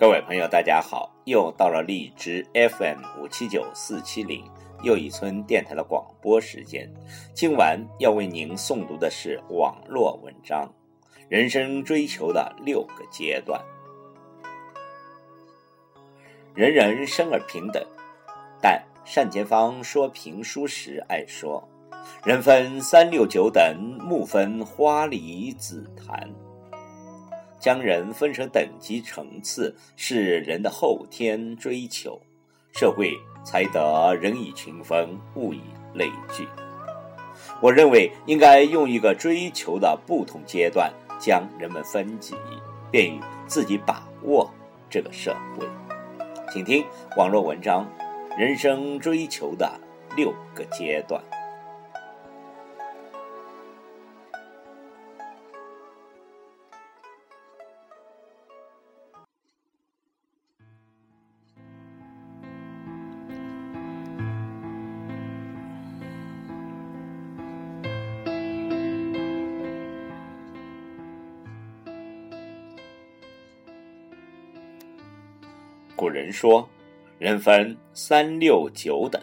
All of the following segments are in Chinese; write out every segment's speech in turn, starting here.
各位朋友，大家好！又到了荔枝 FM 五七九四七零又一村电台的广播时间。今晚要为您诵读的是网络文章《人生追求的六个阶段》。人人生而平等，但单田芳说评书时爱说：“人分三六九等，木分花梨紫檀。”将人分成等级层次是人的后天追求，社会才得人以群分，物以类聚。我认为应该用一个追求的不同阶段将人们分级，便于自己把握这个社会。请听网络文章《人生追求的六个阶段》。古人说：“人分三六九等。”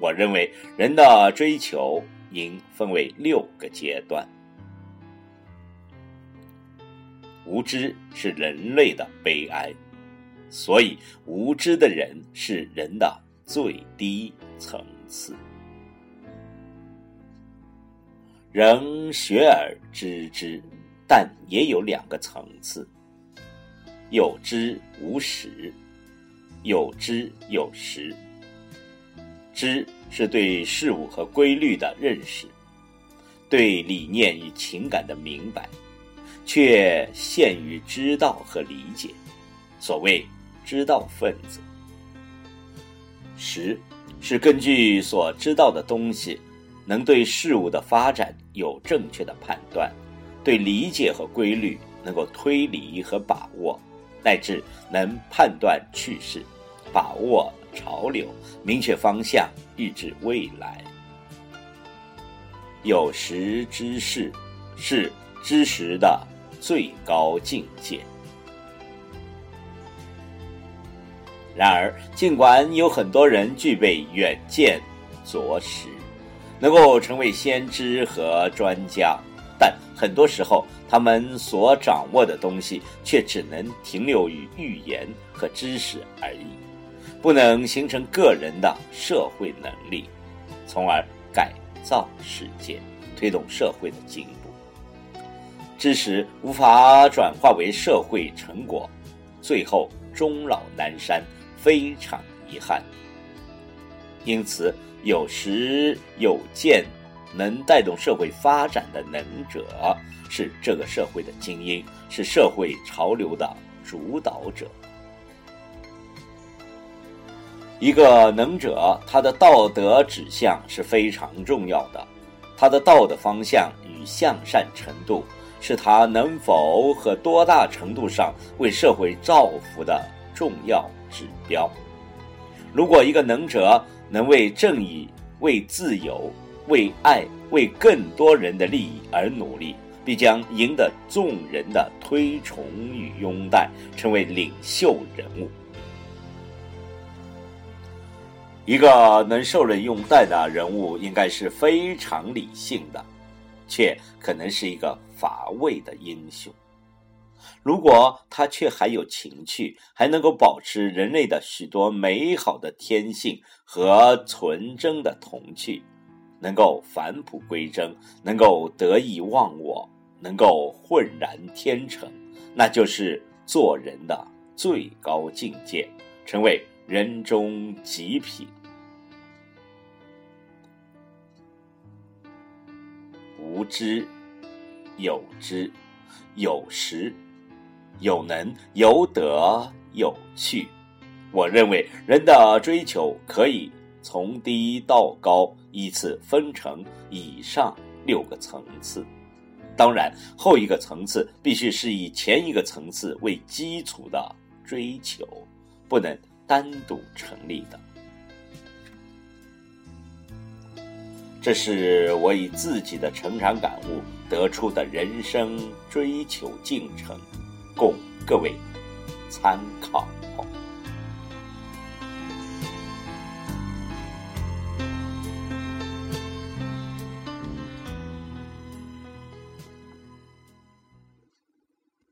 我认为人的追求应分为六个阶段。无知是人类的悲哀，所以无知的人是人的最低层次。人学而知之，但也有两个层次。有知无识，有知有识。知是对事物和规律的认识，对理念与情感的明白，却限于知道和理解。所谓知道分子。识是根据所知道的东西，能对事物的发展有正确的判断，对理解和规律能够推理和把握。乃至能判断趋势，把握潮流，明确方向，预知未来。有识之士是知识的最高境界。然而，尽管有很多人具备远见卓识，能够成为先知和专家，但很多时候，他们所掌握的东西却只能停留于预言和知识而已，不能形成个人的社会能力，从而改造世界，推动社会的进步。知识无法转化为社会成果，最后终老南山，非常遗憾。因此，有识有见，能带动社会发展的能者。是这个社会的精英，是社会潮流的主导者。一个能者，他的道德指向是非常重要的，他的道德方向与向善程度，是他能否和多大程度上为社会造福的重要指标。如果一个能者能为正义、为自由、为爱、为更多人的利益而努力，必将赢得众人的推崇与拥戴，成为领袖人物。一个能受人拥戴的人物，应该是非常理性的，却可能是一个乏味的英雄。如果他却还有情趣，还能够保持人类的许多美好的天性和纯真的童趣，能够返璞归真，能够得意忘我。能够浑然天成，那就是做人的最高境界，成为人中极品。无知、有知、有识、有能、有德、有趣。我认为人的追求可以从低到高，依次分成以上六个层次。当然，后一个层次必须是以前一个层次为基础的追求，不能单独成立的。这是我以自己的成长感悟得出的人生追求进程，供各位参考。